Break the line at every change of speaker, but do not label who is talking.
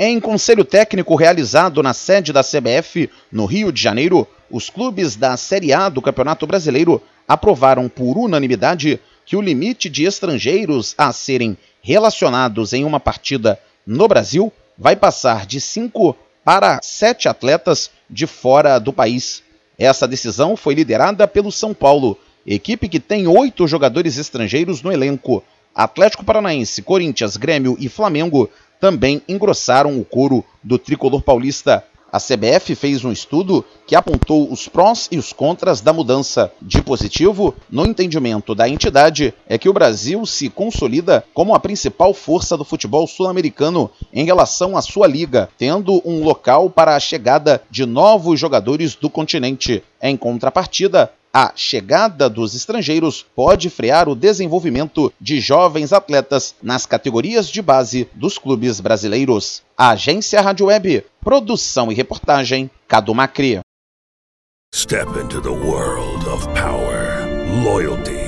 Em conselho técnico realizado na sede da CBF, no Rio de Janeiro, os clubes da Série A do Campeonato Brasileiro aprovaram por unanimidade que o limite de estrangeiros a serem relacionados em uma partida no Brasil vai passar de 5 para 7 atletas de fora do país. Essa decisão foi liderada pelo São Paulo, equipe que tem oito jogadores estrangeiros no elenco. Atlético Paranaense, Corinthians, Grêmio e Flamengo também engrossaram o coro do tricolor paulista. A CBF fez um estudo que apontou os prós e os contras da mudança. De positivo, no entendimento da entidade, é que o Brasil se consolida como a principal força do futebol sul-americano em relação à sua liga, tendo um local para a chegada de novos jogadores do continente. Em contrapartida, a chegada dos estrangeiros pode frear o desenvolvimento de jovens atletas nas categorias de base dos clubes brasileiros. Agência Rádio Web, produção e reportagem, Cadu Macri.
Step into the world of power, loyalty,